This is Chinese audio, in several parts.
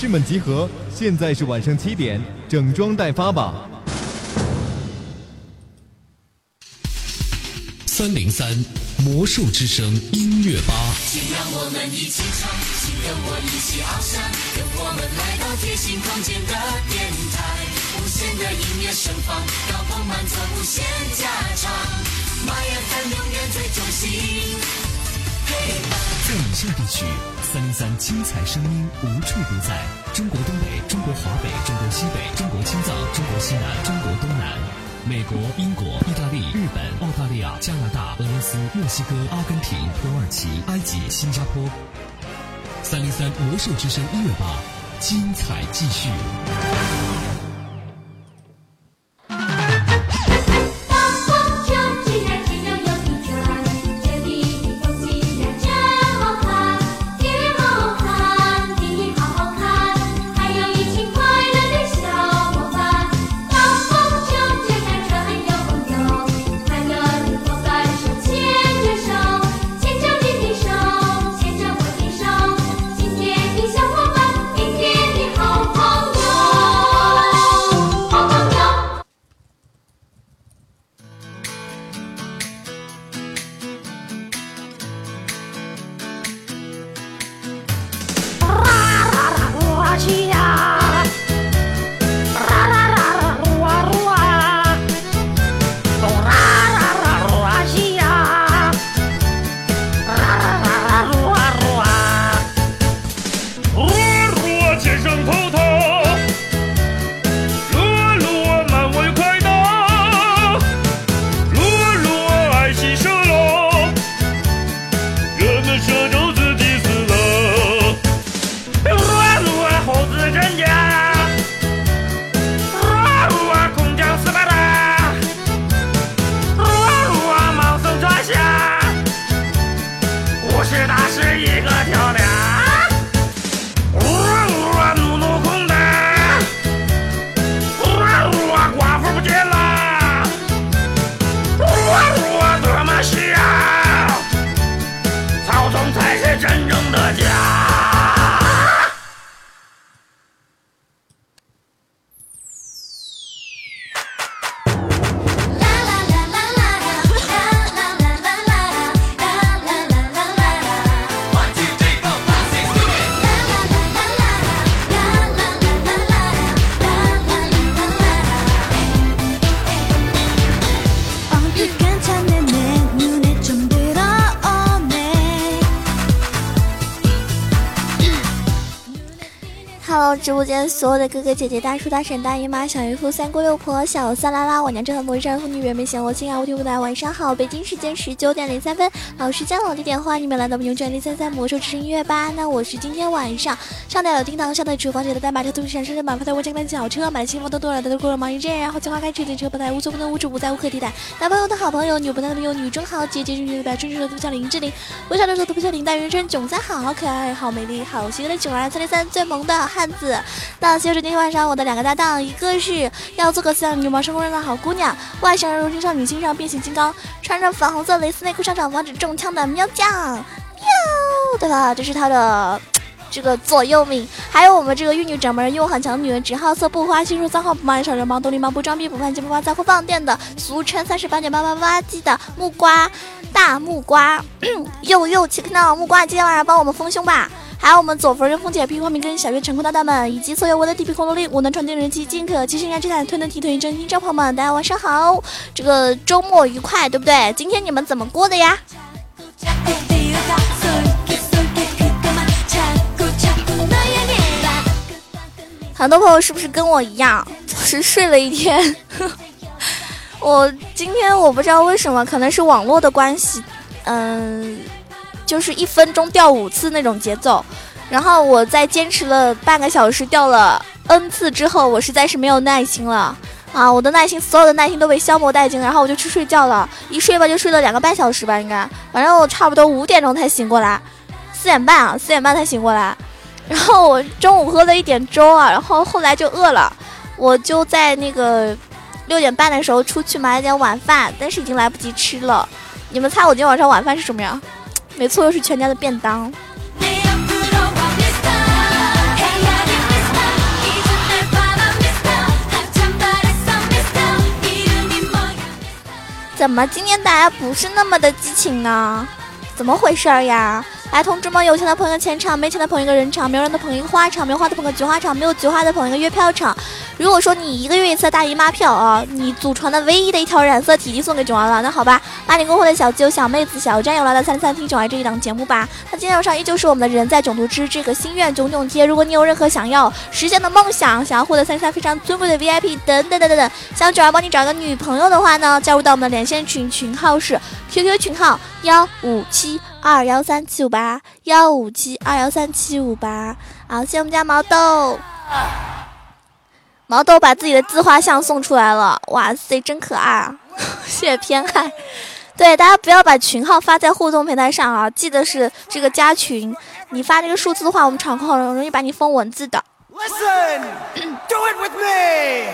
勇士们集合！现在是晚上七点，整装待发吧。三零三魔术之声音乐吧。请让我们一起唱，请跟我一起翱翔，跟我们来到贴心空间的电台，无限的音乐盛放，高朋满座，无限加长，My FM 永远最中心。在以下地区，三零三精彩声音无处不在：中国东北、中国华北、中国西北、中国青藏、中国西南、中国东南。美国、英国、意大利、日本、澳大利亚、加拿大、俄罗斯、墨西哥、阿根廷、土耳其、埃及、新加坡。三零三魔兽之声音乐吧，精彩继续。所有的哥哥姐姐、大叔大婶、大姨妈、小姨夫、三姑六婆、小三拉拉，我娘正的魔山妇女，人没嫌我亲啊，我听不来。晚上好，北京时间十九点零三分，老时间老地点，欢迎你们来到我们永远零三三魔兽之声音乐吧。那我是今天晚上上的有叮当，上的主光姐的代码车，都是闪闪满，发财我家的小车，买的幸福都多了，都过了忙一阵，然后金花开车，电车不带无所不能，无处不在，无可替代。男朋友的好朋友，女朋友的朋友，女中好，姐姐中的表，真正的都叫林志玲，微笑的时候都不叫林黛玉，人囧三好，好可爱，好美丽，好邪恶的囧儿，三零三最萌的汉子。那就是今天晚上我的两个搭档，一个是要做个像女魔生工人的好姑娘，外向柔情少女心上变形金刚，穿着粉红色蕾丝内裤上场防止中枪的喵酱喵，对吧？这是她的这个左右命。还有我们这个玉女掌门又很强的女人，只好色不花心术，脏话不骂人少人帮，动力忙不装逼不犯贱不发在乎放电的，俗称三十八点八八八鸡的木瓜大木瓜，又又切克闹木瓜，今天晚上帮我们丰胸吧。还有我们左夫人、凤姐、屁花明跟小月、陈坤大大们，以及所有我的地皮恐龙力、我能传递人气、尽可、七星燃之坦、推能提腿、真心招朋友们，大家晚上好！这个周末愉快，对不对？今天你们怎么过的呀？很多朋友是不是跟我一样，是睡了一天？我今天我不知道为什么，可能是网络的关系，嗯。就是一分钟掉五次那种节奏，然后我在坚持了半个小时掉了 n 次之后，我实在是没有耐心了啊！我的耐心，所有的耐心都被消磨殆尽，然后我就去睡觉了。一睡吧就睡了两个半小时吧，应该，反正我差不多五点钟才醒过来，四点半啊，四点半才醒过来。然后我中午喝了一点粥啊然后后来就饿了。我就在那个六点半的时候出去买了点晚饭但是已经来不及吃了。你们猜我今天晚上晚饭是什么呀？没错又是全家的便当。怎么今天大家不是那么的激情呢？怎么回事儿呀？来，同志们，有钱的捧一个钱场，没钱的捧一个人场，没有人的捧一个花场，没有花的捧个菊花场，没有菊花的捧一个月票场。如果说你一个月一次大姨妈票啊，你祖传的唯一的一条染色体就送给囧儿了。那好吧，八零过后的小舅、小妹子、小战友来到三三听囧儿这一档节目吧。那今天晚上依旧是我们的人在囧途之这个心愿囧囧贴。如果你有任何想要实现的梦想，想要获得三三非常尊贵的 VIP 等等等等等，想囧儿帮你找个女朋友的话呢，加入到我们的连线群，群号是 QQ 群号幺五七。二幺三七五八幺五七二幺三七五八，好，谢谢我们家毛豆，毛豆把自己的自画像送出来了，哇塞，真可爱啊！谢谢偏爱，对大家不要把群号发在互动平台上啊，记得是这个加群，你发这个数字的话，我们场控很容易把你封文字的。Listen, do it with me.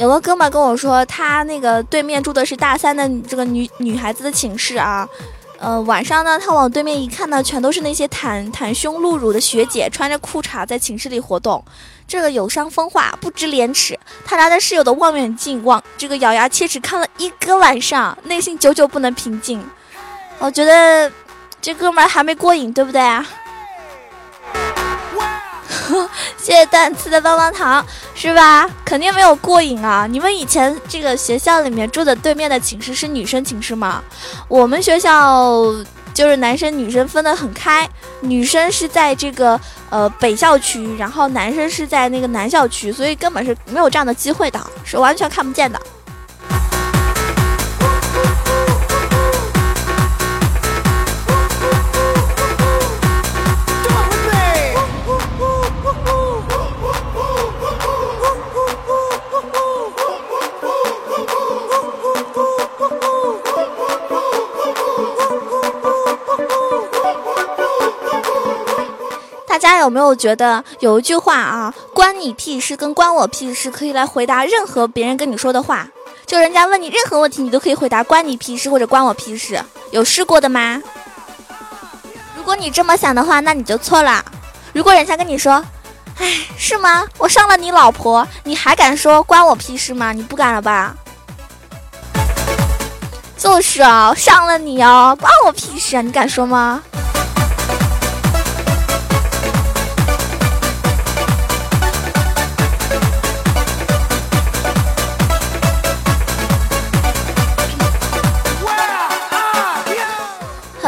有个哥们跟我说，他那个对面住的是大三的这个女女孩子的寝室啊，呃，晚上呢，他往对面一看呢，全都是那些袒袒胸露乳的学姐，穿着裤衩在寝室里活动，这个有伤风化，不知廉耻。他拿着室友的望远镜望这个咬牙切齿看了一个晚上，内心久久不能平静。我觉得这哥们还没过瘾，对不对啊？谢谢蛋刺的棒棒糖，是吧？肯定没有过瘾啊！你们以前这个学校里面住的对面的寝室是女生寝室吗？我们学校就是男生女生分得很开，女生是在这个呃北校区，然后男生是在那个南校区，所以根本是没有这样的机会的，是完全看不见的。有没有觉得有一句话啊，关你屁事跟关我屁事，可以来回答任何别人跟你说的话？就人家问你任何问题，你都可以回答关你屁事或者关我屁事。有试过的吗？如果你这么想的话，那你就错了。如果人家跟你说，哎，是吗？我上了你老婆，你还敢说关我屁事吗？你不敢了吧？就是啊，上了你哦，关我屁事啊！你敢说吗？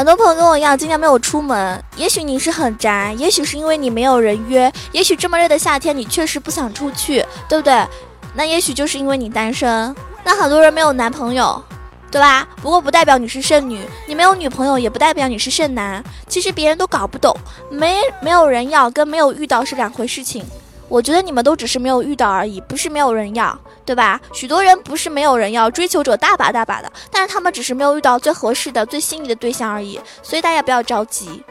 很多朋友跟我一样，今天没有出门。也许你是很宅，也许是因为你没有人约，也许这么热的夏天你确实不想出去，对不对？那也许就是因为你单身。那很多人没有男朋友，对吧？不过不代表你是剩女，你没有女朋友也不代表你是剩男。其实别人都搞不懂，没没有人要跟没有遇到是两回事情。我觉得你们都只是没有遇到而已，不是没有人要，对吧？许多人不是没有人要，追求者大把大把的，但是他们只是没有遇到最合适的、最心仪的对象而已。所以大家不要着急，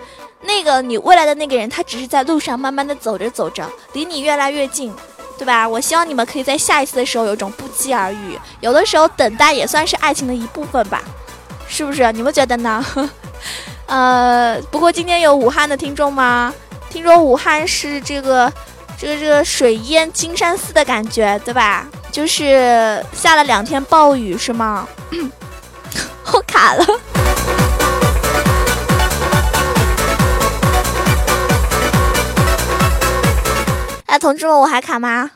那个你未来的那个人，他只是在路上慢慢的走着走着，离你越来越近，对吧？我希望你们可以在下一次的时候有一种不期而遇。有的时候等待也算是爱情的一部分吧，是不是？你们觉得呢？呃，不过今天有武汉的听众吗？听说武汉是这个。这个这个水淹金山寺的感觉，对吧？就是下了两天暴雨，是吗？我卡了。哎，同志们，我还卡吗？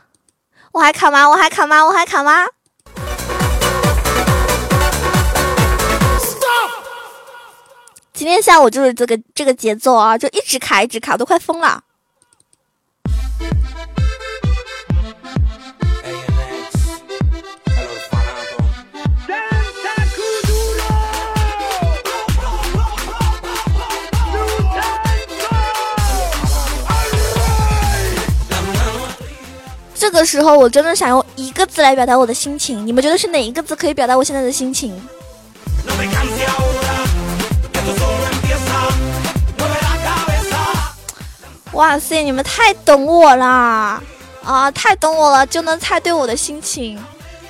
我还卡吗？我还卡吗？我还卡吗？今天下午就是这个这个节奏啊，就一直卡，一直卡，都快疯了。这个时候，我真的想用一个字来表达我的心情。你们觉得是哪一个字可以表达我现在的心情？哇塞，你们太懂我了啊！太懂我了，就能猜对我的心情，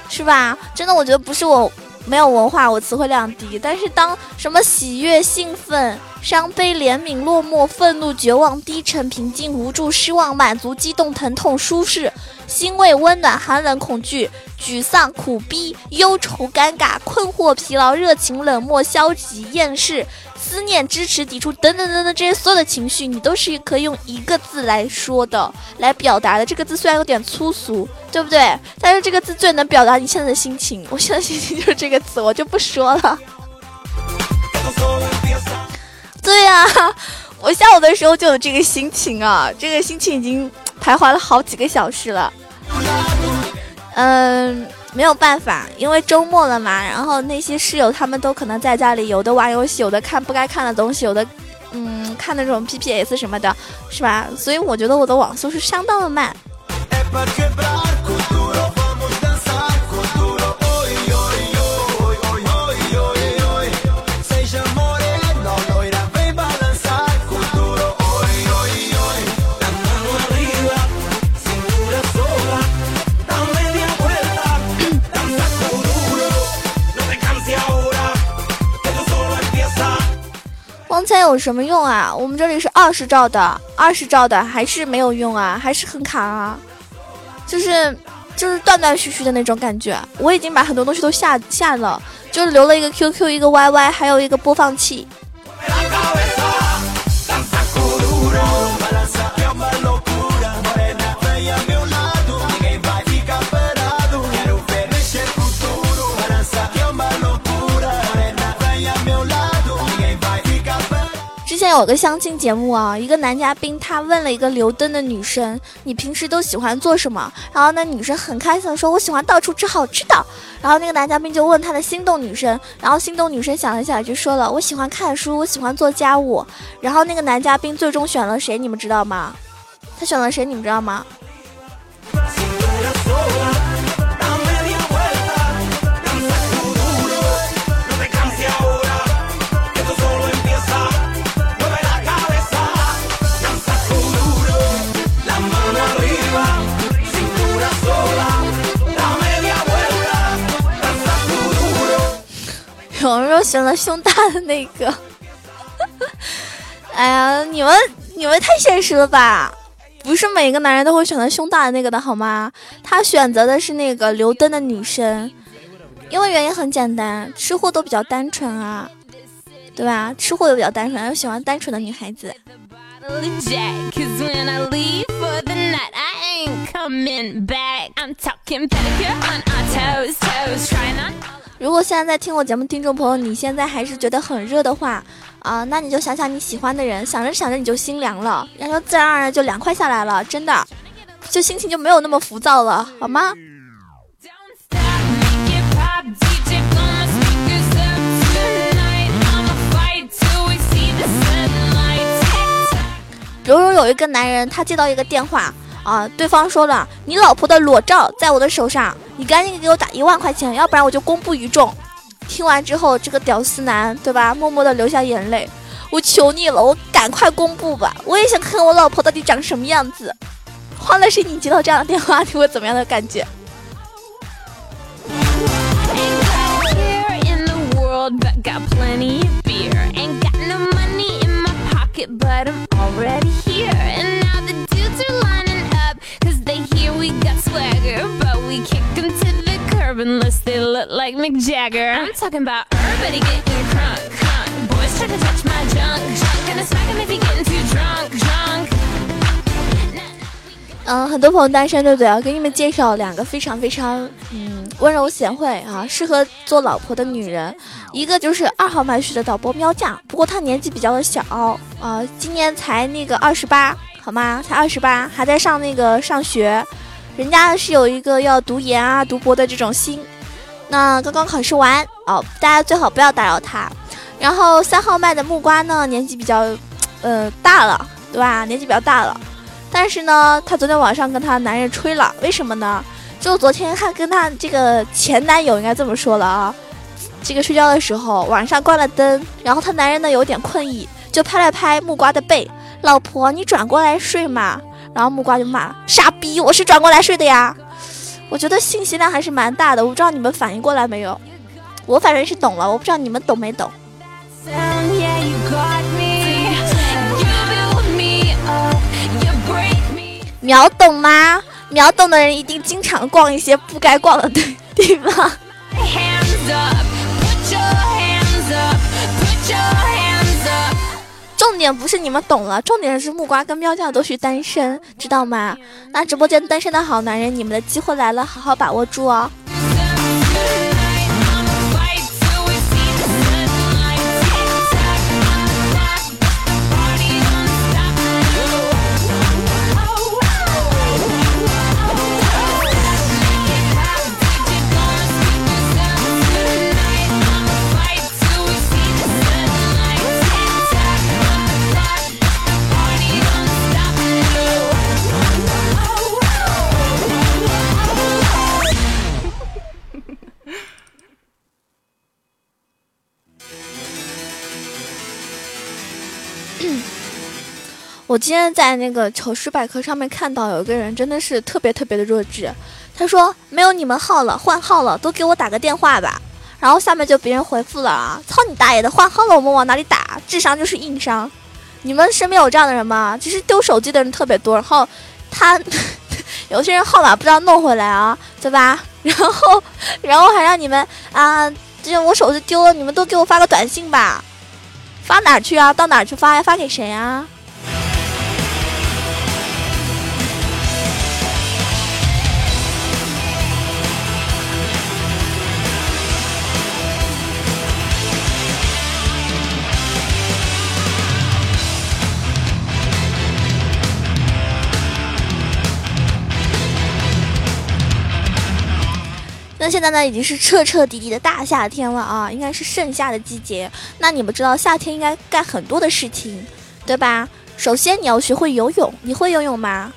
是吧？真的，我觉得不是我没有文化，我词汇量低。但是当什么喜悦、兴奋、伤悲、怜悯、落寞、愤怒、绝望、低沉、平静、无助、失望、满足、激动、疼痛、舒适、欣慰、温暖、寒冷、恐惧、沮丧、苦逼、忧愁、尴尬、困惑、疲劳、热情、冷漠、消极、厌世。思念、支持、抵触等等等等，这些所有的情绪，你都是可以用一个字来说的，来表达的。这个字虽然有点粗俗，对不对？但是这个字最能表达你现在的心情。我现在心情就是这个词，我就不说了。对呀，我下午的时候就有这个心情啊，这个心情已经徘徊了好几个小时了。嗯。没有办法，因为周末了嘛，然后那些室友他们都可能在家里，有的玩游戏，有的看不该看的东西，有的，嗯，看那种 P P S 什么的，是吧？所以我觉得我的网速是相当的慢。有什么用啊？我们这里是二十兆的，二十兆的还是没有用啊，还是很卡啊，就是就是断断续续的那种感觉。我已经把很多东西都下下了，就留了一个 QQ，一个 YY，还有一个播放器。有个相亲节目啊，一个男嘉宾他问了一个留灯的女生：“你平时都喜欢做什么？”然后那女生很开心的说：“我喜欢到处吃好吃的。”然后那个男嘉宾就问他的心动女生，然后心动女生想了想就说了：“我喜欢看书，我喜欢做家务。”然后那个男嘉宾最终选了谁？你们知道吗？他选了谁？你们知道吗？有人说选了胸大的那个，哎呀，你们你们太现实了吧？不是每个男人都会选择胸大的那个的好吗？他选择的是那个留灯的女生，因为原因很简单，吃货都比较单纯啊，对吧？吃货都比较单纯，又喜欢单纯的女孩子。如果现在在听我节目听众朋友，你现在还是觉得很热的话，啊，那你就想想你喜欢的人，想着想着你就心凉了，然后自然而然就凉快下来了，真的，就心情就没有那么浮躁了，好吗？比如说有一个男人，他接到一个电话。啊！对方说了，你老婆的裸照在我的手上，你赶紧给我打一万块钱，要不然我就公布于众。听完之后，这个屌丝男，对吧？默默的流下眼泪。我求你了，我赶快公布吧，我也想看看我老婆到底长什么样子。换了是你接到这样的电话，你会怎么样的感觉？unless they look like Mick Jagger. I'm talking about everybody getting crunk, crunk. Boys try to touch my junk, junk. Gonna smack him if he getting too drunk, drunk. 嗯，很多朋友单身，对不对？要给你们介绍两个非常非常嗯温柔贤惠啊，适合做老婆的女人。一个就是二号麦序的导播喵酱，不过她年纪比较的小啊，今年才那个二十八，好吗？才二十八，还在上那个上学。人家是有一个要读研啊、读博的这种心，那刚刚考试完哦，大家最好不要打扰他。然后三号麦的木瓜呢，年纪比较，呃，大了，对吧？年纪比较大了，但是呢，他昨天晚上跟他男人吹了，为什么呢？就昨天他跟他这个前男友应该这么说了啊，这个睡觉的时候晚上关了灯，然后他男人呢有点困意，就拍了拍木瓜的背，老婆你转过来睡嘛。然后木瓜就骂：“傻逼，我是转过来睡的呀！”我觉得信息量还是蛮大的，我不知道你们反应过来没有？我反正是懂了，我不知道你们懂没懂。秒懂吗？秒懂的人一定经常逛一些不该逛的地地方。重点不是你们懂了，重点是木瓜跟喵酱都是单身，知道吗？那直播间单身的好男人，你们的机会来了，好好把握住哦。我今天在那个糗事百科上面看到有一个人真的是特别特别的弱智，他说没有你们号了，换号了，都给我打个电话吧。然后下面就别人回复了啊，操你大爷的，换号了我们往哪里打？智商就是硬伤。你们身边有这样的人吗？其实丢手机的人特别多，然后他 有些人号码不知道弄回来啊，对吧？然后然后还让你们啊，这我手机丢了，你们都给我发个短信吧。发哪去啊？到哪去发呀？发给谁啊？那现在呢，已经是彻彻底底的大夏天了啊，应该是盛夏的季节。那你们知道夏天应该干很多的事情，对吧？首先你要学会游泳，你会游泳吗？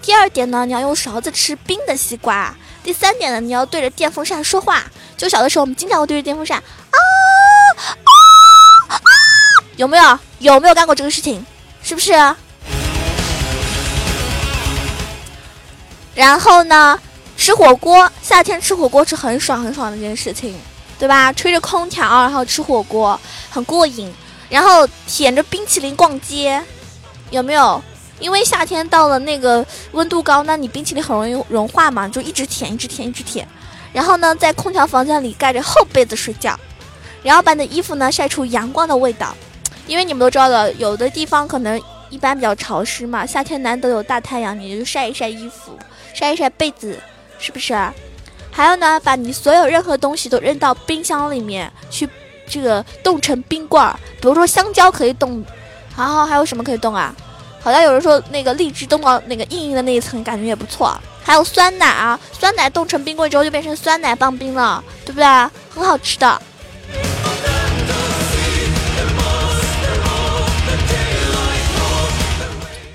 第二点呢，你要用勺子吃冰的西瓜。第三点呢，你要对着电风扇说话。就小的时候，我们经常会对着电风扇啊啊啊！有没有？有没有干过这个事情？是不是？然后呢？吃火锅，夏天吃火锅是很爽很爽的一件事情，对吧？吹着空调，然后吃火锅，很过瘾。然后舔着冰淇淋逛街，有没有？因为夏天到了那个温度高，那你冰淇淋很容易融化嘛，就一直舔，一直舔，一直舔。然后呢，在空调房间里盖着厚被子睡觉，然后把你的衣服呢晒出阳光的味道。因为你们都知道的，有的地方可能一般比较潮湿嘛，夏天难得有大太阳，你就晒一晒衣服，晒一晒被子。是不是？还有呢，把你所有任何东西都扔到冰箱里面去，这个冻成冰棍儿。比如说香蕉可以冻，然后还有什么可以冻啊？好像有人说那个荔枝冻到那个硬硬的那一层，感觉也不错。还有酸奶啊，酸奶冻成冰棍之后就变成酸奶棒冰了，对不对？很好吃的。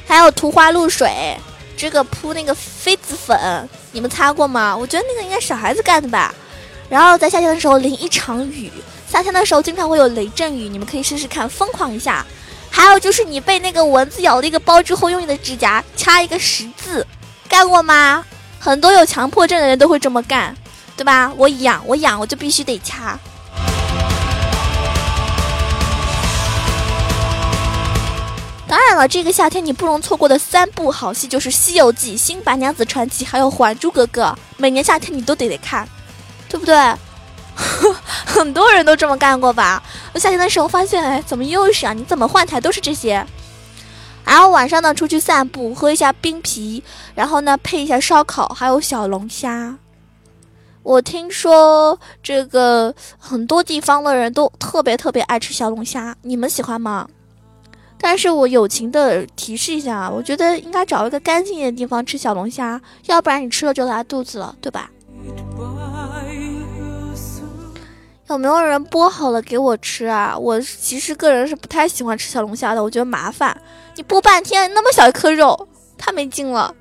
还有涂花露水。这个铺那个痱子粉，你们擦过吗？我觉得那个应该小孩子干的吧。然后在夏天的时候淋一场雨，夏天的时候经常会有雷阵雨，你们可以试试看，疯狂一下。还有就是你被那个蚊子咬了一个包之后，用你的指甲掐一个十字，干过吗？很多有强迫症的人都会这么干，对吧？我痒，我痒，我就必须得掐。当然了，这个夏天你不容错过的三部好戏就是《西游记》《新白娘子传奇》还有《还珠格格》，每年夏天你都得得看，对不对？很多人都这么干过吧？我夏天的时候发现，哎，怎么又是啊？你怎么换台都是这些？然后晚上呢，出去散步，喝一下冰啤，然后呢，配一下烧烤，还有小龙虾。我听说这个很多地方的人都特别特别爱吃小龙虾，你们喜欢吗？但是我友情的提示一下啊，我觉得应该找一个干净一点的地方吃小龙虾，要不然你吃了就拉肚子了，对吧？有没有人剥好了给我吃啊？我其实个人是不太喜欢吃小龙虾的，我觉得麻烦，你剥半天那么小一颗肉，太没劲了。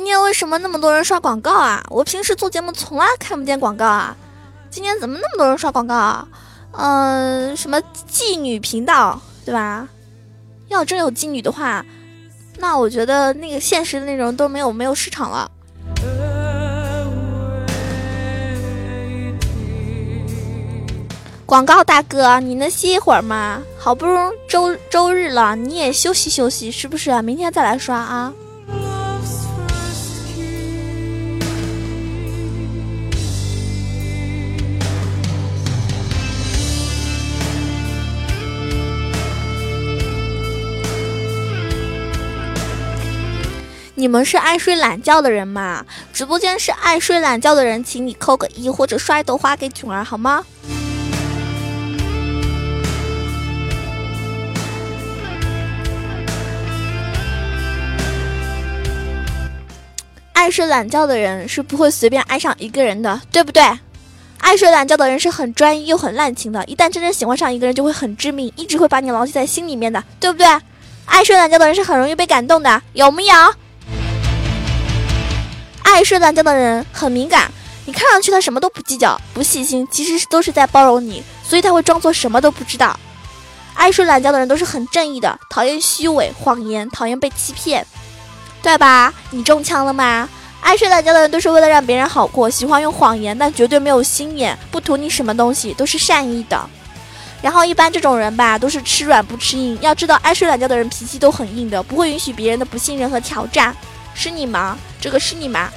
今天为什么那么多人刷广告啊？我平时做节目从来看不见广告啊，今天怎么那么多人刷广告啊？嗯，什么妓女频道，对吧？要真有妓女的话，那我觉得那个现实的内容都没有没有市场了。广告大哥，你能歇一会儿吗？好不容易周周日了，你也休息休息，是不是？明天再来刷啊。你们是爱睡懒觉的人吗？直播间是爱睡懒觉的人，请你扣个一或者刷一朵花给囧儿好吗？爱睡懒觉的人是不会随便爱上一个人的，对不对？爱睡懒觉的人是很专一又很滥情的，一旦真正喜欢上一个人，就会很致命，一直会把你牢记在心里面的，对不对？爱睡懒觉的人是很容易被感动的，有没有？爱睡懒觉的人很敏感，你看上去他什么都不计较、不细心，其实都是在包容你，所以他会装作什么都不知道。爱睡懒觉的人都是很正义的，讨厌虚伪、谎言，讨厌被欺骗，对吧？你中枪了吗？爱睡懒觉的人都是为了让别人好过，喜欢用谎言，但绝对没有心眼，不图你什么东西，都是善意的。然后一般这种人吧，都是吃软不吃硬。要知道，爱睡懒觉的人脾气都很硬的，不会允许别人的不信任和挑战。是你吗？这个是你吗？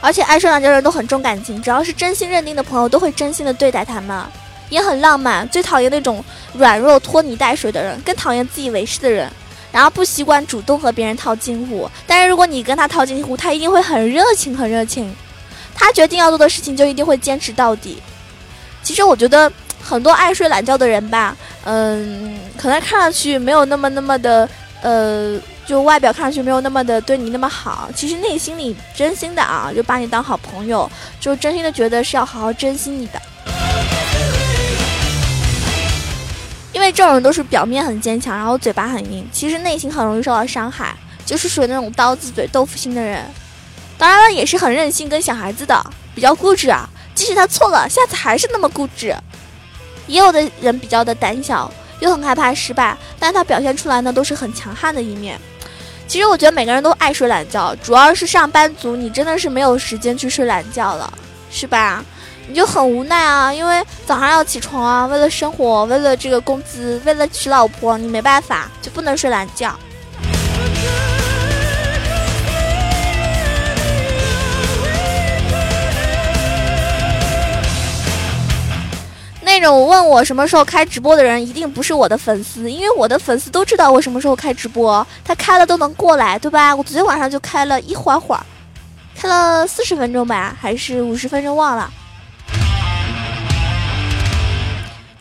而且爱睡懒觉的人都很重感情，只要是真心认定的朋友，都会真心的对待他们，也很浪漫。最讨厌那种软弱拖泥带水的人，更讨厌自以为是的人。然后不习惯主动和别人套近乎，但是如果你跟他套近乎，他一定会很热情，很热情。他决定要做的事情，就一定会坚持到底。其实我觉得很多爱睡懒觉的人吧，嗯，可能看上去没有那么那么的，呃。就外表看上去没有那么的对你那么好，其实内心里真心的啊，就把你当好朋友，就真心的觉得是要好好珍惜你的。因为这种人都是表面很坚强，然后嘴巴很硬，其实内心很容易受到伤害，就是属于那种刀子嘴豆腐心的人。当然了，也是很任性跟小孩子的，比较固执啊。即使他错了，下次还是那么固执。也有的人比较的胆小，又很害怕失败，但他表现出来呢，都是很强悍的一面。其实我觉得每个人都爱睡懒觉，主要是上班族，你真的是没有时间去睡懒觉了，是吧？你就很无奈啊，因为早上要起床啊，为了生活，为了这个工资，为了娶老婆，你没办法，就不能睡懒觉。那种问我什么时候开直播的人，一定不是我的粉丝，因为我的粉丝都知道我什么时候开直播，他开了都能过来，对吧？我昨天晚上就开了一会儿会儿，开了四十分钟吧，还是五十分钟，忘了。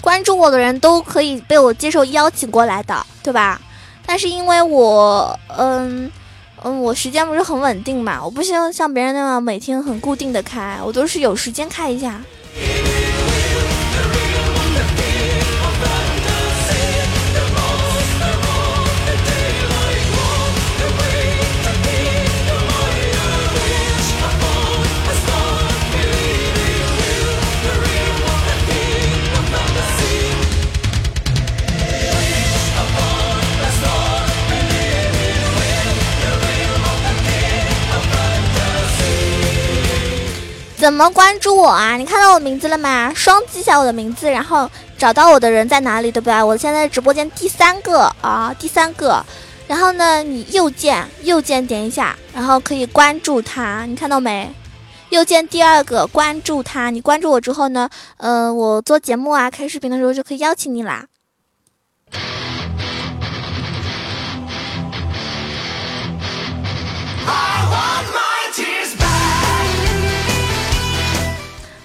关注我的人都可以被我接受邀请过来的，对吧？但是因为我，嗯嗯，我时间不是很稳定嘛，我不像像别人那样每天很固定的开，我都是有时间开一下。怎么关注我啊？你看到我名字了吗？双击一下我的名字，然后找到我的人在哪里，对不对？我现在直播间第三个啊，第三个。然后呢，你右键右键点一下，然后可以关注他。你看到没？右键第二个关注他。你关注我之后呢，嗯，我做节目啊，开视频的时候就可以邀请你啦。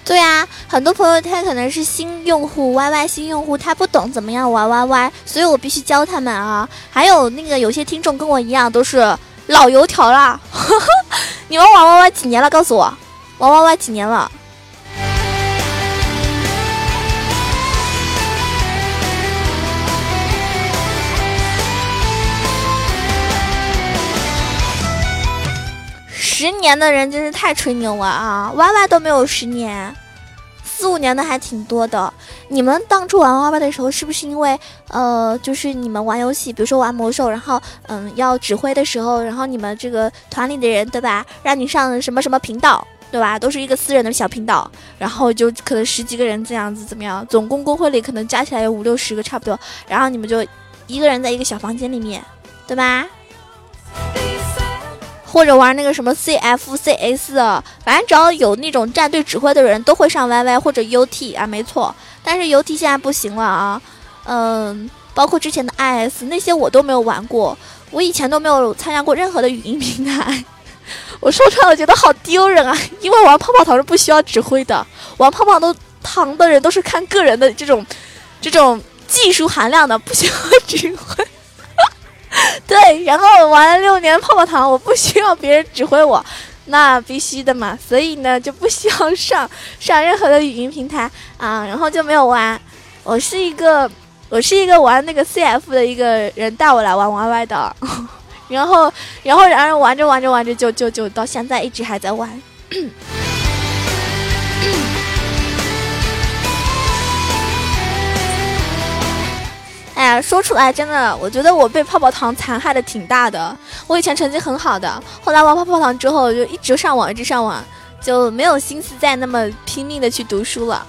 对啊，很多朋友他可能是新用户，Y Y 新用户，他不懂怎么样玩 Y Y，所以我必须教他们啊。还有那个有些听众跟我一样都是老油条啦，你们玩 Y Y 几年了？告诉我，玩 Y Y 几年了？十年。的人真是太吹牛了啊！Y Y 都没有十年，四五年的还挺多的。你们当初玩 Y Y 的时候，是不是因为呃，就是你们玩游戏，比如说玩魔兽，然后嗯要指挥的时候，然后你们这个团里的人对吧，让你上什么什么频道对吧，都是一个私人的小频道，然后就可能十几个人这样子怎么样，总共公会里可能加起来有五六十个差不多，然后你们就一个人在一个小房间里面，对吧？或者玩那个什么 CF、CS，反正只要有那种战队指挥的人都会上 YY 或者 UT 啊，没错。但是 UT 现在不行了啊，嗯，包括之前的 IS 那些我都没有玩过，我以前都没有参加过任何的语音平台。我说出来我觉得好丢人啊，因为玩泡泡糖是不需要指挥的，玩泡泡糖的人都是看个人的这种这种技术含量的，不需要指挥。对，然后玩了六年泡泡糖，我不需要别人指挥我，那必须的嘛，所以呢就不需要上上任何的语音平台啊，然后就没有玩。我是一个我是一个玩那个 CF 的一个人带我来玩 YY 的，然后然后然后玩着玩着玩着就就就到现在一直还在玩。哎呀，说出来真的，我觉得我被泡泡糖残害的挺大的。我以前成绩很好的，后来玩泡泡糖之后就一直上网，一直上网，就没有心思再那么拼命的去读书了。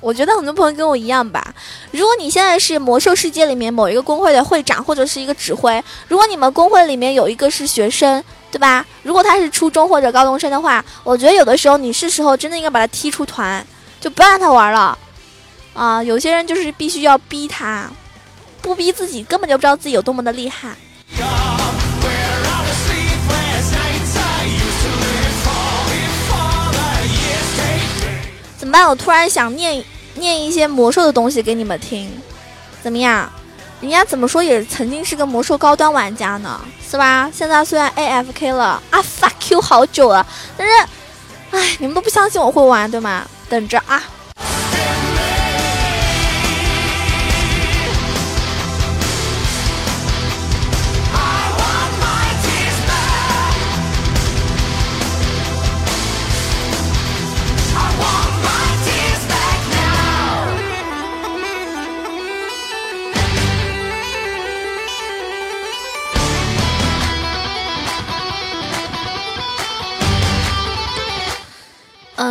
我觉得很多朋友跟我一样吧。如果你现在是魔兽世界里面某一个公会的会长或者是一个指挥，如果你们公会里面有一个是学生，对吧？如果他是初中或者高中生的话，我觉得有的时候你是时候真的应该把他踢出团，就不让他玩了。啊，有些人就是必须要逼他，不逼自己根本就不知道自己有多么的厉害。怎么办？我突然想念念一些魔兽的东西给你们听，怎么样？人家怎么说也曾经是个魔兽高端玩家呢，是吧？现在虽然 AFK 了啊，fuck you 好久了，但是，哎，你们都不相信我会玩，对吗？等着啊！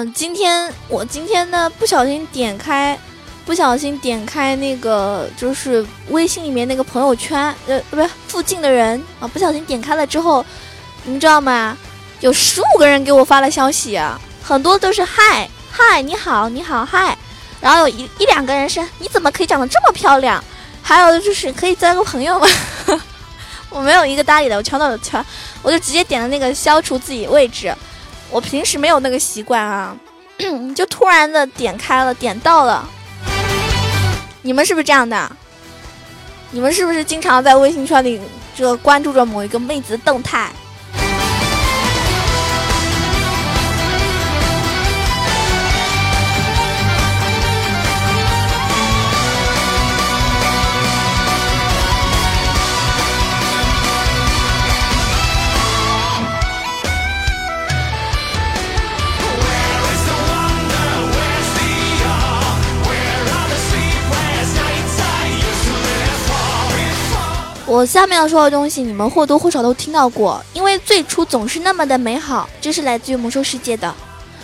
今天我今天呢不小心点开，不小心点开那个就是微信里面那个朋友圈，呃，不是附近的人啊，不小心点开了之后，你们知道吗？有十五个人给我发了消息啊，很多都是嗨嗨你好你好嗨，然后有一一两个人是你怎么可以长得这么漂亮？还有就是可以交个朋友吗？我没有一个搭理的，我全都全，我就直接点了那个消除自己位置。我平时没有那个习惯啊，就突然的点开了，点到了。你们是不是这样的？你们是不是经常在微信圈里这关注着某一个妹子的动态？我下面要说的东西，你们或多或少都听到过，因为最初总是那么的美好，这是来自于魔兽世界的。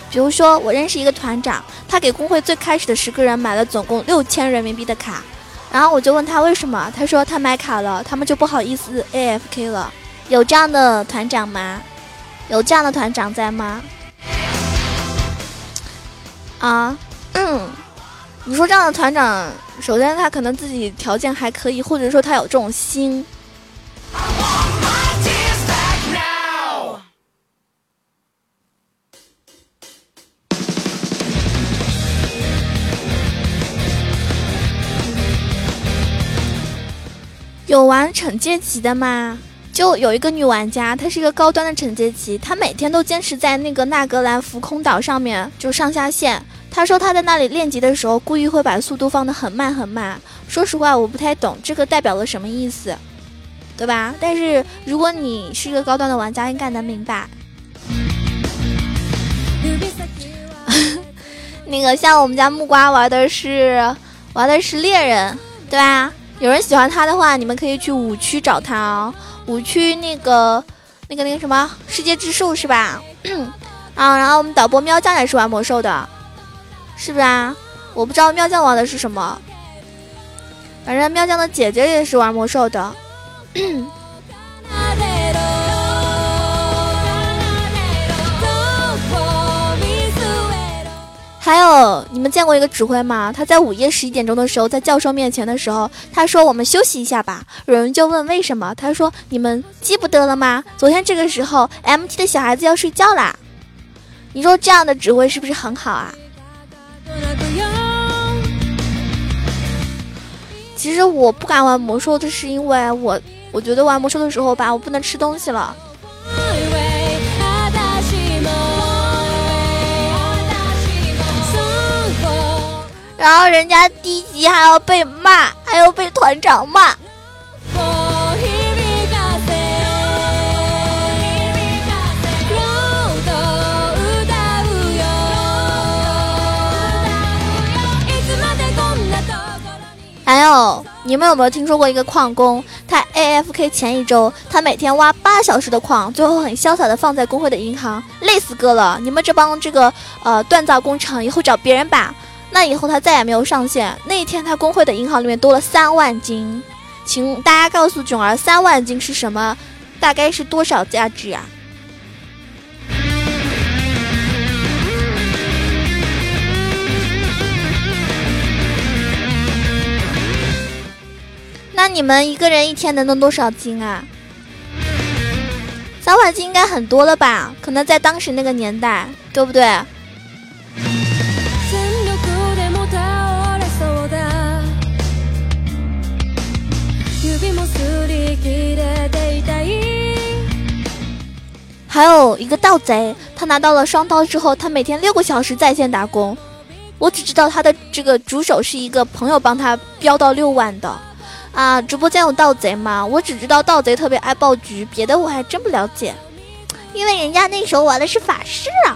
比如说，我认识一个团长，他给工会最开始的十个人买了总共六千人民币的卡，然后我就问他为什么，他说他买卡了，他们就不好意思 AFK 了。有这样的团长吗？有这样的团长在吗？啊，嗯。你说这样的团长，首先他可能自己条件还可以，或者说他有这种心。有玩惩戒级的吗？就有一个女玩家，她是一个高端的惩戒级，她每天都坚持在那个纳格兰浮空岛上面就上下线。他说他在那里练级的时候，故意会把速度放得很慢很慢。说实话，我不太懂这个代表了什么意思。对吧？但是如果你是一个高端的玩家，应该能明白。那个像我们家木瓜玩的是玩的是猎人，对吧？有人喜欢他的话，你们可以去五区找他哦。五区那个那个那个什么世界之树是吧？啊，然后我们导播喵酱也是玩魔兽的，是不是啊？我不知道喵酱玩的是什么，反正喵酱的姐姐也是玩魔兽的。还有，你们见过一个指挥吗？他在午夜十一点钟的时候，在教授面前的时候，他说：“我们休息一下吧。”有人就问为什么？他说：“你们记不得了吗？昨天这个时候，MT 的小孩子要睡觉啦。”你说这样的指挥是不是很好啊？其实我不敢玩魔兽，这是因为我我觉得玩魔兽的时候吧，我不能吃东西了。然后人家低级还要被骂，还要被团长骂。还有，你们有没有听说过一个矿工？他 AFK 前一周，他每天挖八小时的矿，最后很潇洒的放在工会的银行，累死哥了！你们这帮这个呃锻造工厂，以后找别人吧。那以后他再也没有上线。那一天他工会的银行里面多了三万金，请大家告诉囧儿，三万金是什么？大概是多少价值啊？那你们一个人一天能弄多少斤啊？三万金应该很多了吧？可能在当时那个年代，对不对？还有一个盗贼，他拿到了双刀之后，他每天六个小时在线打工。我只知道他的这个主手是一个朋友帮他飙到六万的。啊，直播间有盗贼吗？我只知道盗贼特别爱爆菊，别的我还真不了解。因为人家那时候玩的是法师啊。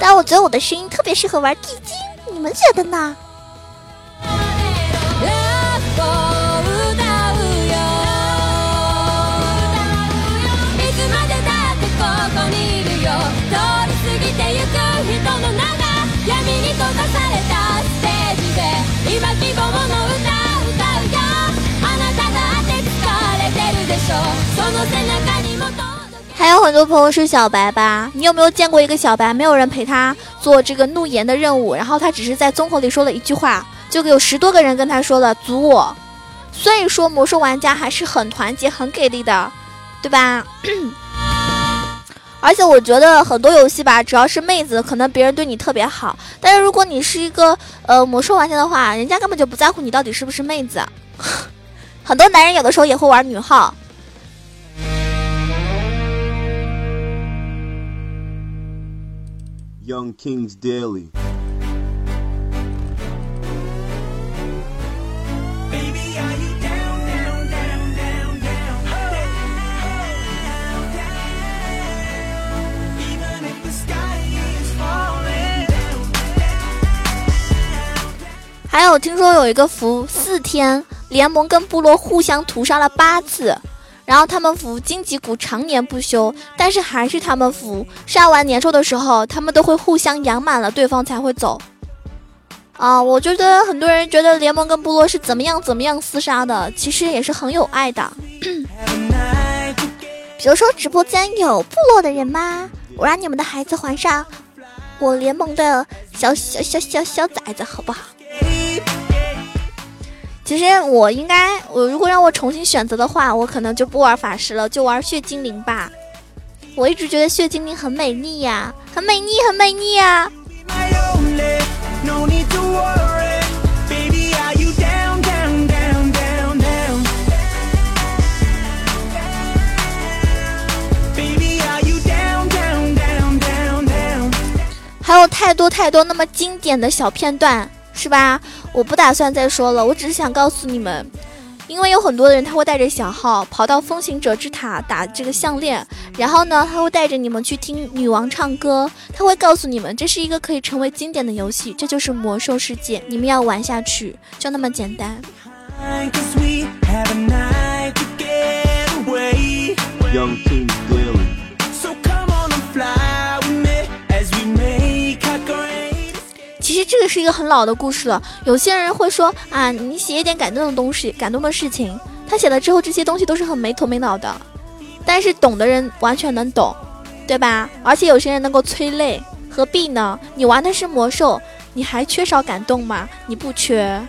但我觉得我的声音特别适合玩地精，你们觉得呢？还有很多朋友是小白吧？你有没有见过一个小白，没有人陪他做这个怒言的任务，然后他只是在综合里说了一句话，就有十多个人跟他说了阻我。所以说魔兽玩家还是很团结、很给力的，对吧？而且我觉得很多游戏吧，只要是妹子，可能别人对你特别好，但是如果你是一个呃魔兽玩家的话，人家根本就不在乎你到底是不是妹子。很多男人有的时候也会玩女号。Young Kings Daily。还有听说有一个服四天，联盟跟部落互相屠杀了八次。然后他们服荆棘谷常年不休，但是还是他们服杀完年兽的时候，他们都会互相养满了对方才会走。啊，我觉得很多人觉得联盟跟部落是怎么样怎么样厮杀的，其实也是很有爱的。比如说直播间有部落的人吗？我让你们的孩子还上我联盟的小小小小小崽子，好不好？其实我应该，我如果让我重新选择的话，我可能就不玩法师了，就玩血精灵吧。我一直觉得血精灵很美丽呀，很美丽，很美丽呀。还有太多太多那么经典的小片段。是吧？我不打算再说了，我只是想告诉你们，因为有很多的人他会带着小号跑到风行者之塔打这个项链，然后呢，他会带着你们去听女王唱歌，他会告诉你们这是一个可以成为经典的游戏，这就是魔兽世界，你们要玩下去，就那么简单。其是一个很老的故事了。有些人会说啊，你写一点感动的东西，感动的事情，他写了之后，这些东西都是很没头没脑的。但是懂的人完全能懂，对吧？而且有些人能够催泪，何必呢？你玩的是魔兽，你还缺少感动吗？你不缺。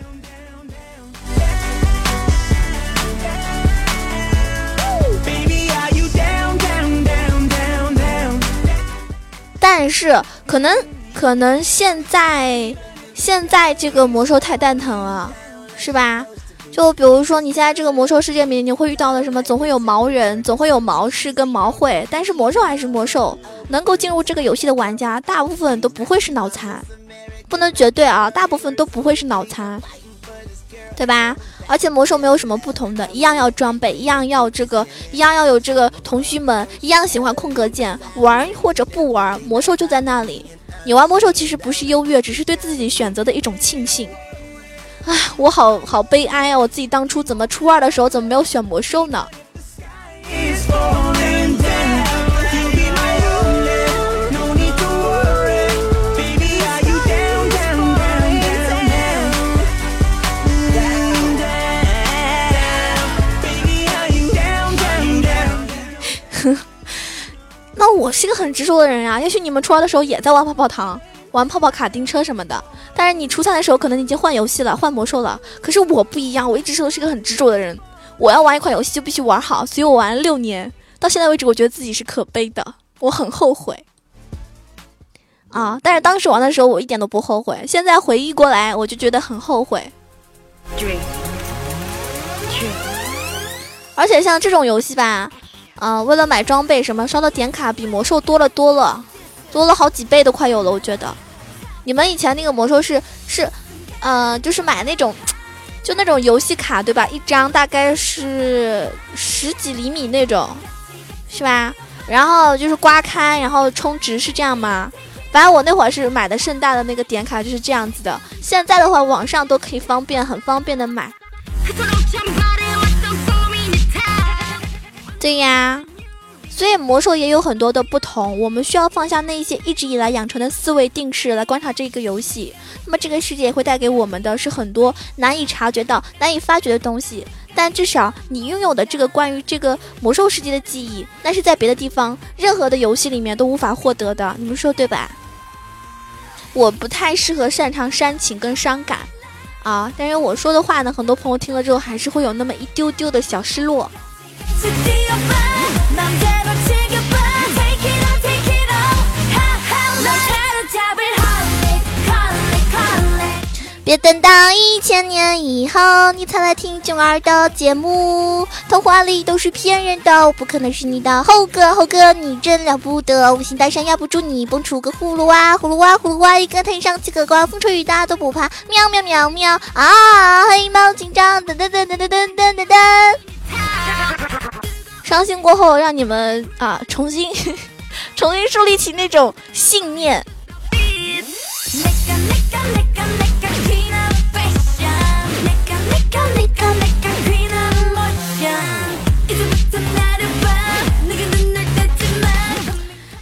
但是可能。可能现在，现在这个魔兽太蛋疼了，是吧？就比如说你现在这个魔兽世界里面，你会遇到的什么？总会有毛人，总会有毛师跟毛会。但是魔兽还是魔兽，能够进入这个游戏的玩家，大部分都不会是脑残，不能绝对啊，大部分都不会是脑残，对吧？而且魔兽没有什么不同的，一样要装备，一样要这个，一样要有这个同须们，一样喜欢空格键，玩或者不玩，魔兽就在那里。你玩魔兽其实不是优越，只是对自己选择的一种庆幸。唉，我好好悲哀啊！我自己当初怎么初二的时候怎么没有选魔兽呢？那我是一个很执着的人呀，也许你们初二的时候也在玩泡泡糖、玩泡泡卡丁车什么的，但是你初三的时候可能已经换游戏了，换魔兽了。可是我不一样，我一直都是一个很执着的人，我要玩一款游戏就必须玩好，所以我玩了六年，到现在为止，我觉得自己是可悲的，我很后悔啊！但是当时玩的时候我一点都不后悔，现在回忆过来我就觉得很后悔。而且像这种游戏吧。啊，为了买装备什么烧的点卡比魔兽多了多了，多了好几倍都快有了。我觉得，你们以前那个魔兽是是，呃，就是买那种，就那种游戏卡对吧？一张大概是十几厘米那种，是吧？然后就是刮开，然后充值是这样吗？反正我那会儿是买的盛大的那个点卡就是这样子的。现在的话，网上都可以方便很方便的买。对呀，所以魔兽也有很多的不同。我们需要放下那些一直以来养成的思维定式来观察这个游戏。那么这个世界会带给我们的是很多难以察觉到、难以发掘的东西。但至少你拥有的这个关于这个魔兽世界的记忆，那是在别的地方任何的游戏里面都无法获得的。你们说对吧？我不太适合擅长煽情跟伤感啊，但是我说的话呢，很多朋友听了之后还是会有那么一丢丢的小失落。别等到一千年以后，你才来听囧儿的节目。童话里都是骗人的，不可能是你的猴哥。猴哥，你真了不得，五行大山压不住你，蹦出个葫芦娃，葫芦娃，葫芦娃，一个藤上七个瓜，风吹雨打都不怕。喵喵喵喵啊！黑猫警长，噔噔噔噔噔噔噔噔噔。伤心过后，让你们啊重新 重新树立起那种信念。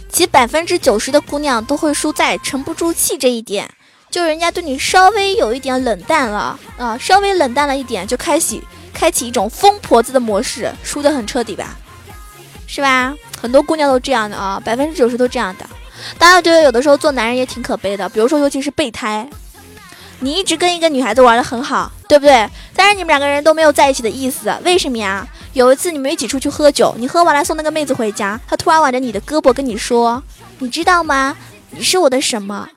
其百分之九十的姑娘都会输在沉不住气这一点，就人家对你稍微有一点冷淡了啊，稍微冷淡了一点就开启。开启一种疯婆子的模式，输得很彻底吧，是吧？很多姑娘都这样的啊，百分之九十都这样的。当然，觉得有的时候做男人也挺可悲的，比如说，尤其是备胎，你一直跟一个女孩子玩的很好，对不对？但是你们两个人都没有在一起的意思，为什么呀？有一次你们一起出去喝酒，你喝完了送那个妹子回家，她突然挽着你的胳膊跟你说：“你知道吗？你是我的什么？”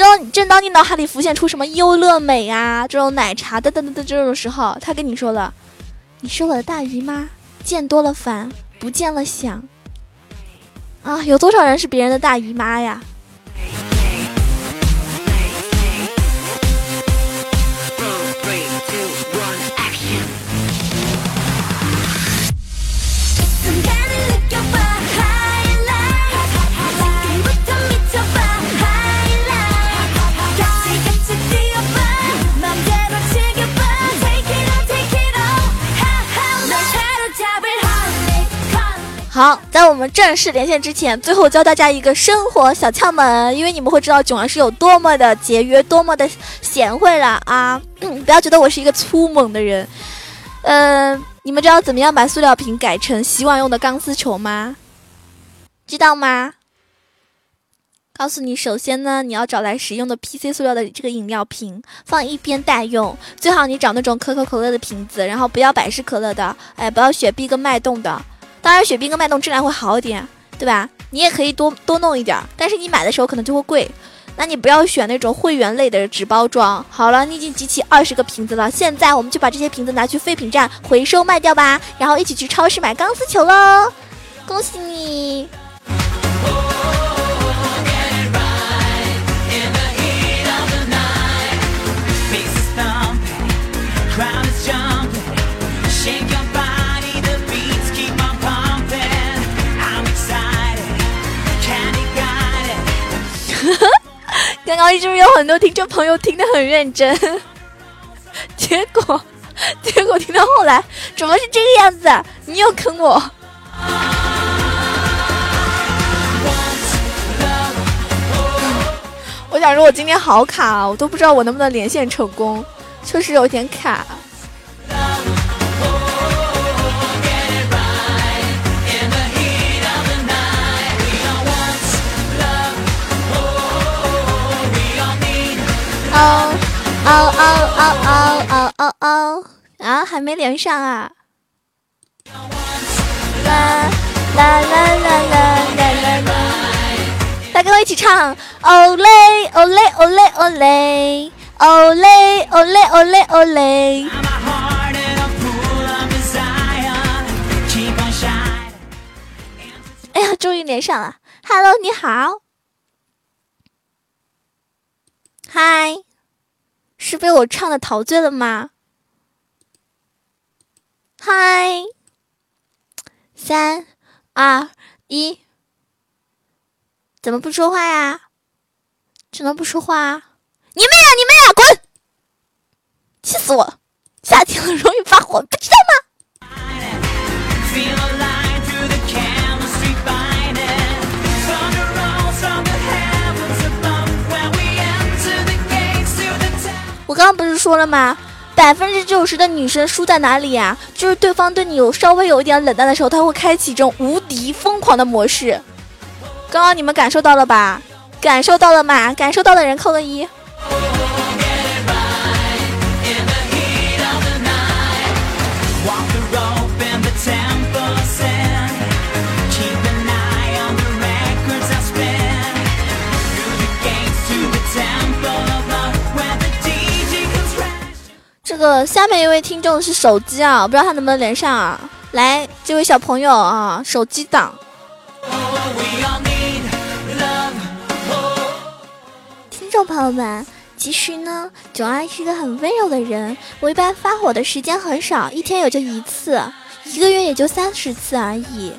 正正当你脑海里浮现出什么优乐美啊，这种奶茶的等等的这种时候，他跟你说了：“你是我的大姨妈，见多了烦，不见了想。”啊，有多少人是别人的大姨妈呀？好，在我们正式连线之前，最后教大家一个生活小窍门，因为你们会知道囧儿是有多么的节约，多么的贤惠了啊！不要觉得我是一个粗猛的人。嗯，你们知道怎么样把塑料瓶改成洗碗用的钢丝球吗？知道吗？告诉你，首先呢，你要找来实用的 PC 塑料的这个饮料瓶，放一边待用。最好你找那种可口可乐的瓶子，然后不要百事可乐的，哎，不要雪碧跟脉动的。当然，雪冰跟脉动质量会好一点，对吧？你也可以多多弄一点，但是你买的时候可能就会贵。那你不要选那种会员类的纸包装。好了，你已经集齐二十个瓶子了，现在我们就把这些瓶子拿去废品站回收卖掉吧，然后一起去超市买钢丝球喽！恭喜你！刚刚是不是有很多听众朋友听得很认真？结果，结果听到后来怎么是这个样子？你又坑我！我想说，我今天好卡啊，我都不知道我能不能连线成功，确实有点卡。哦哦哦哦哦哦哦哦啊，还没连上啊！啦啦啦啦啦啦啦啦！来跟我一起唱，哦嘞哦嘞哦嘞哦嘞，哦嘞哦嘞哦嘞哦嘞。哎呀，终于连上了！Hello，你好，嗨。是被我唱的陶醉了吗？嗨，三二一，怎么不说话呀？怎么不说话？你妹啊！你妹啊！滚！气死我了！夏天了容易发火，不知道吗？刚刚不是说了吗？百分之九十的女生输在哪里呀？就是对方对你有稍微有一点冷淡的时候，他会开启这种无敌疯狂的模式。刚刚你们感受到了吧？感受到了吗？感受到的人扣个一。个下面一位听众是手机啊，不知道他能不能连上啊？来，这位小朋友啊，手机党。听众朋友们，其实呢，囧儿是一个很温柔的人，我一般发火的时间很少，一天也就一次，一个月也就三十次而已。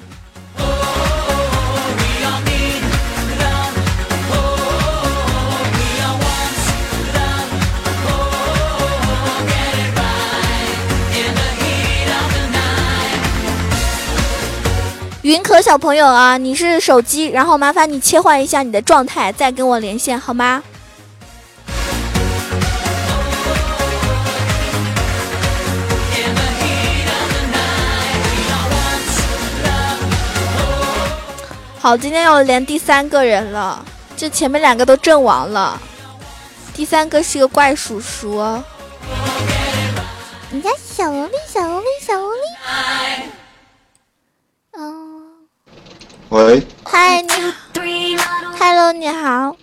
云可小朋友啊，你是手机，然后麻烦你切换一下你的状态，再跟我连线好吗？好，今天要连第三个人了，这前面两个都阵亡了，第三个是个怪叔叔。你家小萝莉，小萝莉，小萝莉。嗯。喂，嗨，你，Hello，你好，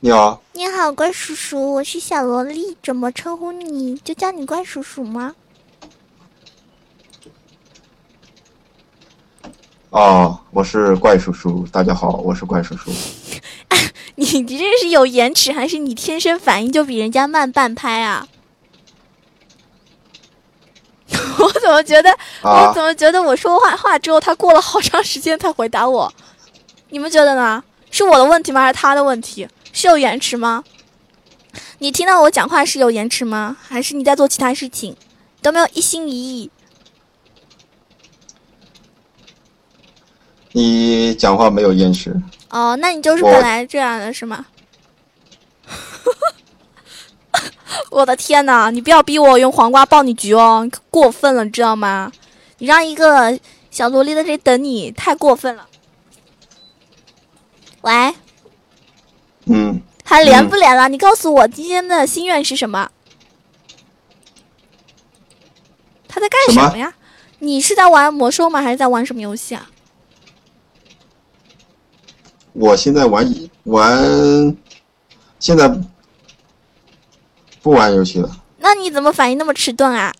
你好，你好，怪叔叔，我是小萝莉，怎么称呼你？就叫你怪叔叔吗？哦，我是怪叔叔，大家好，我是怪叔叔。你你这是有延迟，还是你天生反应就比人家慢半拍啊？我怎么觉得？我怎么觉得我说话话之后，他过了好长时间才回答我？你们觉得呢？是我的问题吗？还是他的问题？是有延迟吗？你听到我讲话是有延迟吗？还是你在做其他事情？都没有一心一意。你讲话没有延迟。哦，那你就是本来这样的是吗？我的天呐，你不要逼我用黄瓜爆你局哦，过分了，你知道吗？你让一个小萝莉在这里等你，太过分了。喂，嗯，还连不连了？你告诉我今天的心愿是什么？他在干什么什么呀？你是在玩魔兽吗？还是在玩什么游戏啊？我现在玩玩，现在不玩游戏了。那你怎么反应那么迟钝啊？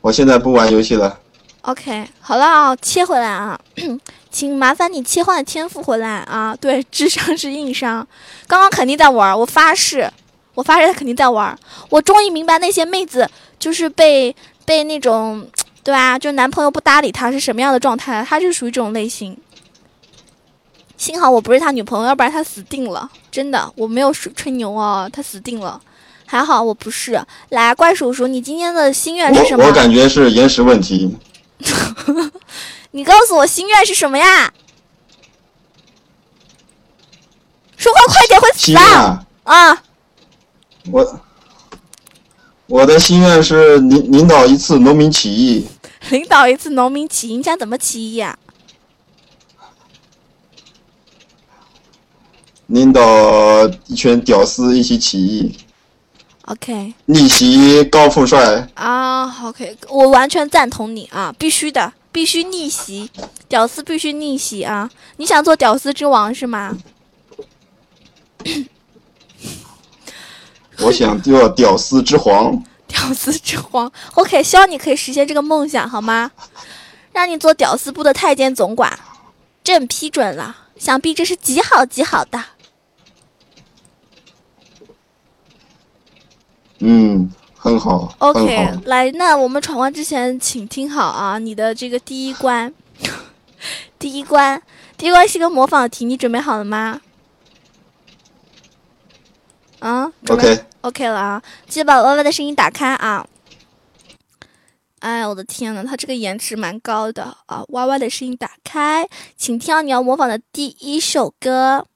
我现在不玩游戏了。OK，好了啊，切回来啊，请麻烦你切换天赋回来啊。对，智商是硬伤，刚刚肯定在玩，我发誓，我发誓他肯定在玩。我终于明白那些妹子就是被被那种，对啊？就男朋友不搭理她是什么样的状态，她是属于这种类型。幸好我不是他女朋友，要不然他死定了。真的，我没有吹吹牛啊，他死定了。还好我不是。来，怪叔叔，你今天的心愿是什么？我我感觉是延时问题。你告诉我心愿是什么呀？说话快点，会死心愿啊！啊，啊，我我的心愿是领领导一次农民起义。领导一次农民起义，你想怎么起义呀、领导一群屌丝一起起义，OK 逆袭高富帅。啊，OK，我完全赞同你啊，必须的，必须逆袭，屌丝必须逆袭啊！你想做屌丝之王是吗？我想做屌丝之皇。屌丝之皇，OK，希望你可以实现这个梦想，好吗？让你做屌丝部的太监总管，朕批准了，想必这是极好极好的。嗯，很好 OK，好。来，那我们闯关之前，请听好啊，你的这个第一关，第一关，第一关是个模仿题，你准备好了吗？啊准备 OK，OK 了啊，记得把歪歪的声音打开啊。哎，我的天呐，他这个颜值蛮高的啊！歪歪的声音打开，请听到你要模仿的第一首歌。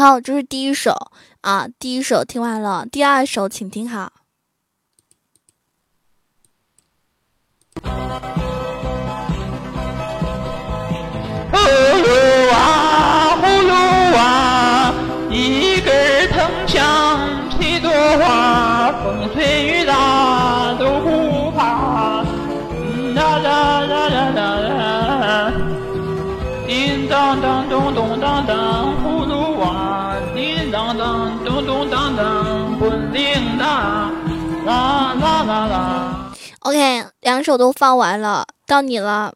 好，这是第一首啊，第一首听完了，第二首请听好。葫芦娃，葫芦娃，一根藤枪七朵花，风吹雨打都不怕。嗯哒哒哒哒哒哒，叮当当咚咚领大，啦啦啦啦。OK，两首都放完了，到你了。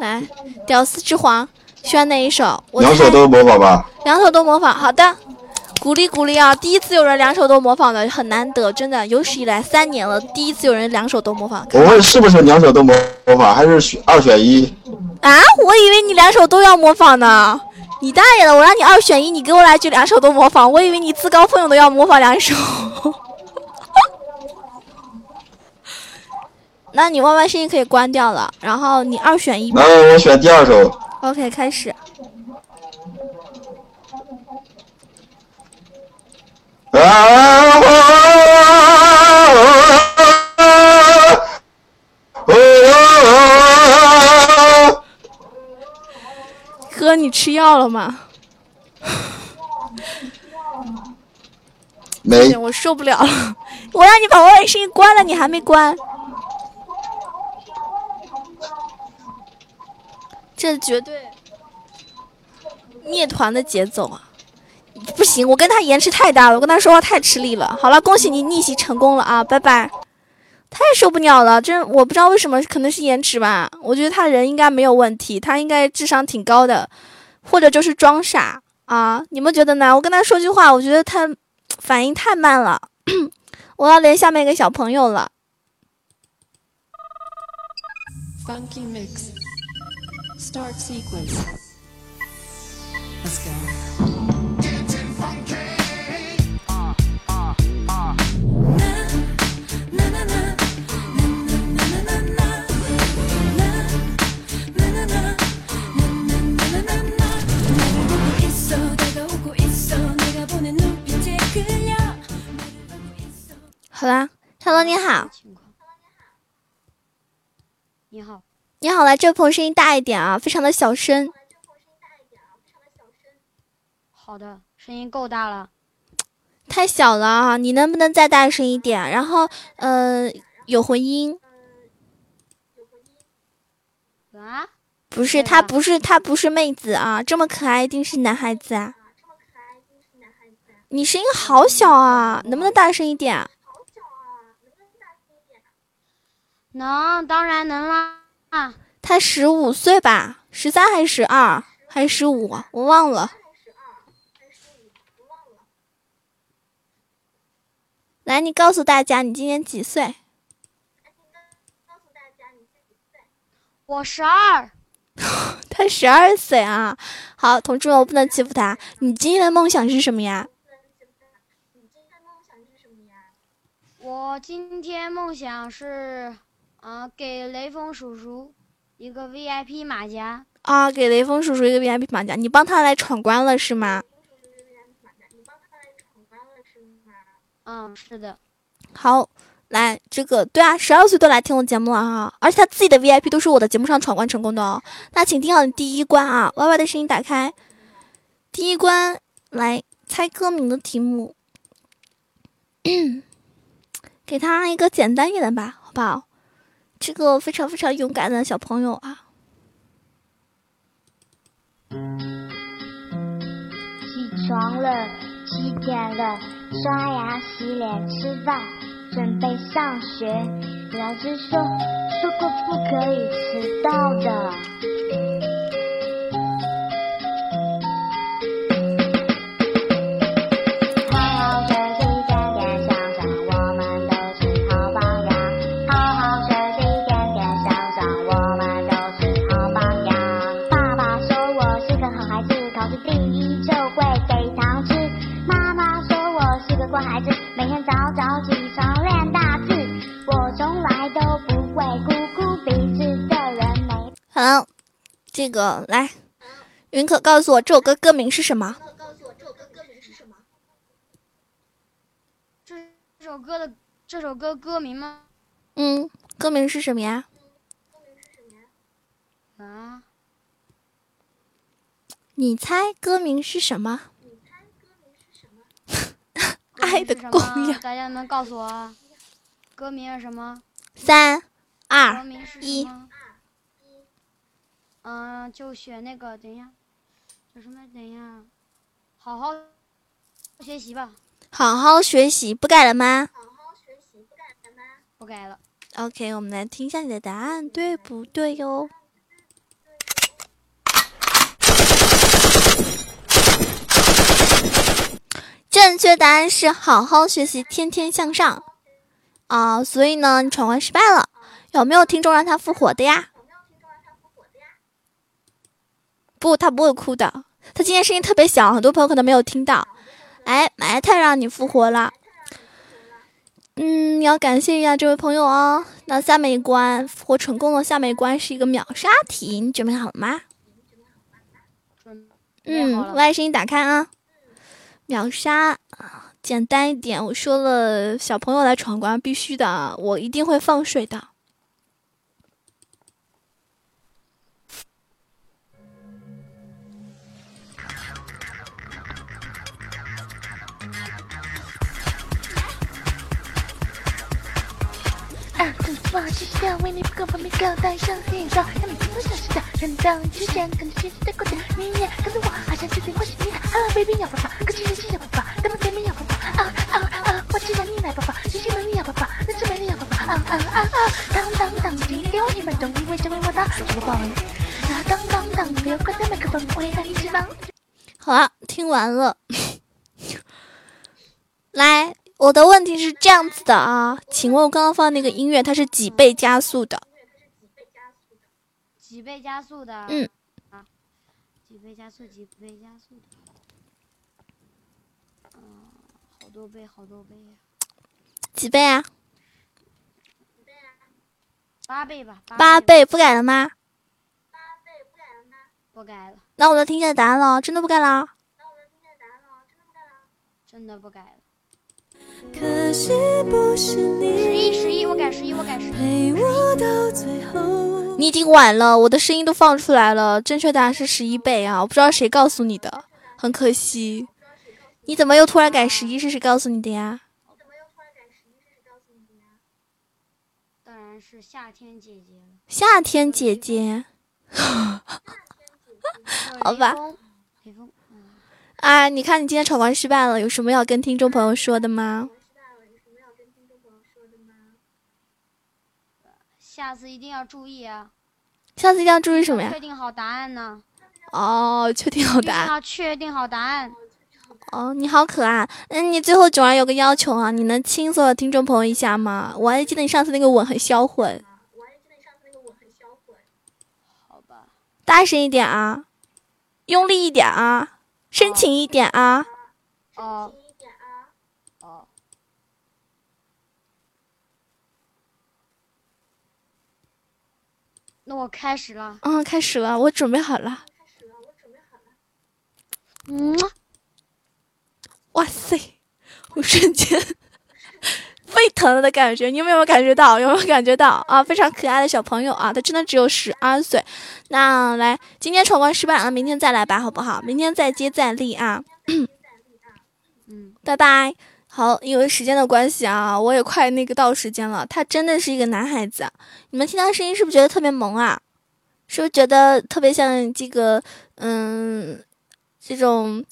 来，屌丝之皇，选哪一首？我两首都模仿吧。两首都模仿，好的，鼓励鼓励啊！第一次有人两首都模仿的，很难得，真的，有史以来三年了，第一次有人两首都模仿。我问是不是两首都模模仿，还是选二选一？啊，我以为你两首都要模仿呢。你大爷的！我让你二选一，你给我来句两首都模仿，我以为你自告奋勇的要模仿两首。那你 Y Y 声音可以关掉了，然后你二选一吧那。我选第二首。OK，开始。啊！哥，你吃药了吗？没行，我受不了了。我让你把 Y Y 声音关了，你还没关。这绝对灭团的节奏啊！不行，我跟他延迟太大了，我跟他说话太吃力了。好了，恭喜你逆袭成功了啊，拜拜。太受不了了，真我不知道为什么，可能是延迟吧。我觉得他人应该没有问题，他应该智商挺高的，或者就是装傻啊？你们觉得呢？我跟他说句话，我觉得他反应太慢了，我要连下面一个小朋友了。Funky mix. Start sequence. Let's go. Hello，你好。你好，你好，来这位朋友声音大一点啊，非常的小声。好的，声音够大了。太小了啊！你能不能再大声一点？然后，呃，有回音。啊？不是，他不是，他不是妹子啊！这么可爱，一定是男孩子啊！你声音好小啊，能不能大声一点？能，当然能啦。啊，他十五岁吧？十三还是十二？还是十五？我忘了。来，你告诉大家，你今年几岁？我十二。他十二岁啊！好，同志们，我不能欺负他。你今天的梦想是什么呀？我今天梦想是，啊，给雷锋叔叔一个 VIP 马甲。啊，给雷锋叔叔一个 VIP 马甲，你帮他来闯关了是吗？嗯，是的。好，来这个对啊，十二岁都来听我节目了哈，而且他自己的 VIP 都是我的节目上闯关成功的哦。那请听好你第一关啊，Y Y 的声音打开。第一关来猜歌名的题目，给他一个简单一点的吧，好不好？这个非常非常勇敢的小朋友啊。起床了，七点了，刷牙、洗脸、吃饭，准备上学。老师说，说过不可以迟到的。都不会哭哭鼻子的人没。好，这个来，云可告诉我这首歌歌名是什么？这这首歌的这首歌歌名吗？嗯，歌名是什么呀？啊？你猜歌名是什么？歌爱的名是什供养。么大家能告诉我啊？歌名是什么？三歌二一？嗯，就选那个，等一下，有什么？等一下，好好学习吧，好好学习，不改了吗好好学习，不改了吗不改了。？OK，我们来听一下你的答案，对不对哟？正确答案是好好学习，天天向上啊！所以呢，你闯关失败了。有没有听众让他复活的呀？不，他不会哭的。他今天声音特别小，很多朋友可能没有听到。哎，埋汰让你复活了。嗯，要感谢一下这位朋友哦。那下面一关复活成功了，下面一关是一个秒杀题，你准备好了吗？嗯了。，Y 声音打开啊。秒杀啊，简单一点。我说了，小朋友来闯关必须的，我一定会放水的。啊，真不好意思的，为你不够方便，够带上线上，让你不想知道，人到你之前，跟着学习的。过程，你也跟着我，好像最近我是你的，Hello baby 要爸爸，跟今天记小爸爸，跟我见面要爸爸，啊啊啊，我知道你来爸爸，谢谢你要爸爸，那这边你要爸爸，啊啊啊啊啊！当当当，今天我一分钟，因为成为我的主播。啊当当当，不要关掉麦克风，我也带你翅膀。好了，听完了。来，我的问题是这样子的啊，请问我刚刚放那个音乐，它是几倍加速的？几倍加速的？嗯，啊，几倍加速，几倍加速的。嗯，好多倍，好多倍呀、几倍啊？八倍吧。八倍，不改了吗？八倍不改了吗？不改了，那我能听见答案了，真的不改了。真的不改了。可惜不是你十一，十一，我改十一，我改十一。陪我到最后。你已经晚了，我的声音都放出来了，正确答案是十一倍啊！我不知道谁告诉你的，很可惜。你怎么又突然改十一？是谁告诉你的呀？当然是夏天姐姐了。夏天姐姐，好吧啊，你看你今天闯关失败了，有什么要跟听众朋友说的吗？下次一定要注意啊！下次一定要注意什么呀确？定好答案呢。哦，确定好答案。要确定好答案。哦，你好可爱。嗯，你最后囧儿有个要求啊，你能亲所有听众朋友一下吗？我还记得你上次那个吻很销魂，好吧，大声一点啊，用力一点啊，深情一点啊。哦，哦，那我开始了。嗯，开始了，我准备好了开始了，我准备好了。嗯，哇塞，我瞬间 沸腾了的感觉，你有没有感觉到？有没有感觉到啊？非常可爱的小朋友啊，他真的只有十二岁。那来，今天闯关失败了，明天再来吧，好不好？明天再接再厉啊！嗯，拜拜。好，因为时间的关系啊，我也快那个到时间了。他真的是一个男孩子，你们听他声音是不是觉得特别萌啊？是不是觉得特别像这个嗯这种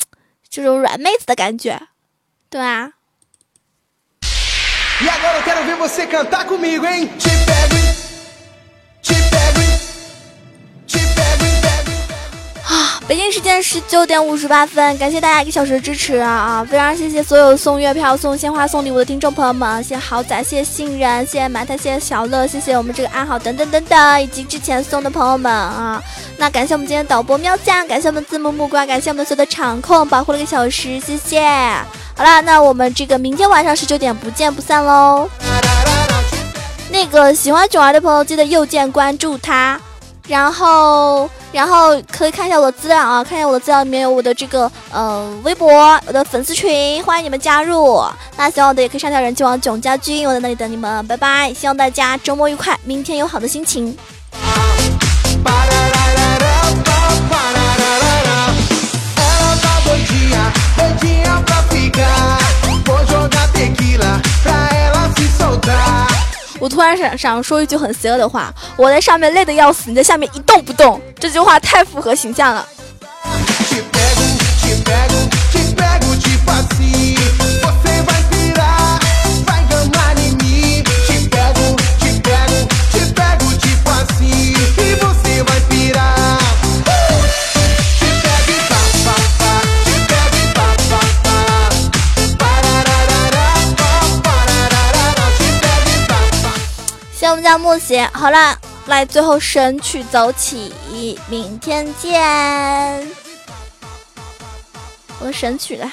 这种软妹子的感觉？对啊。北京时间十九点五十八分，感谢大家一个小时的支持啊！非常谢谢所有送月票、送鲜花、送礼物的听众朋友们，谢谢豪仔，谢谢信任，谢谢埋汰，谢谢小乐，谢谢我们这个安好等等等等，以及之前送的朋友们啊。那感谢我们今天导播喵酱，感谢我们字幕木瓜，感谢我们所有的场控保护了一个小时，谢谢。好啦，那我们这个明天晚上十九点不见不散喽。那个喜欢囧儿的朋友，记得右键关注他。然后，然后可以看一下我的资料啊，看一下我的资料里面有我的这个呃微博，我的粉丝群，欢迎你们加入。那喜欢我的也可以上条人气王囧家军，我在那里等你们，拜拜！希望大家周末愉快，明天有好的心情。Pra ela se soltar. 我突然想想说一句很邪恶的话，我在上面累得要死，你在下面一动不动，这句话太符合形象了。我们家木鞋。好了，来最后神曲走起，明天见。我的神曲了。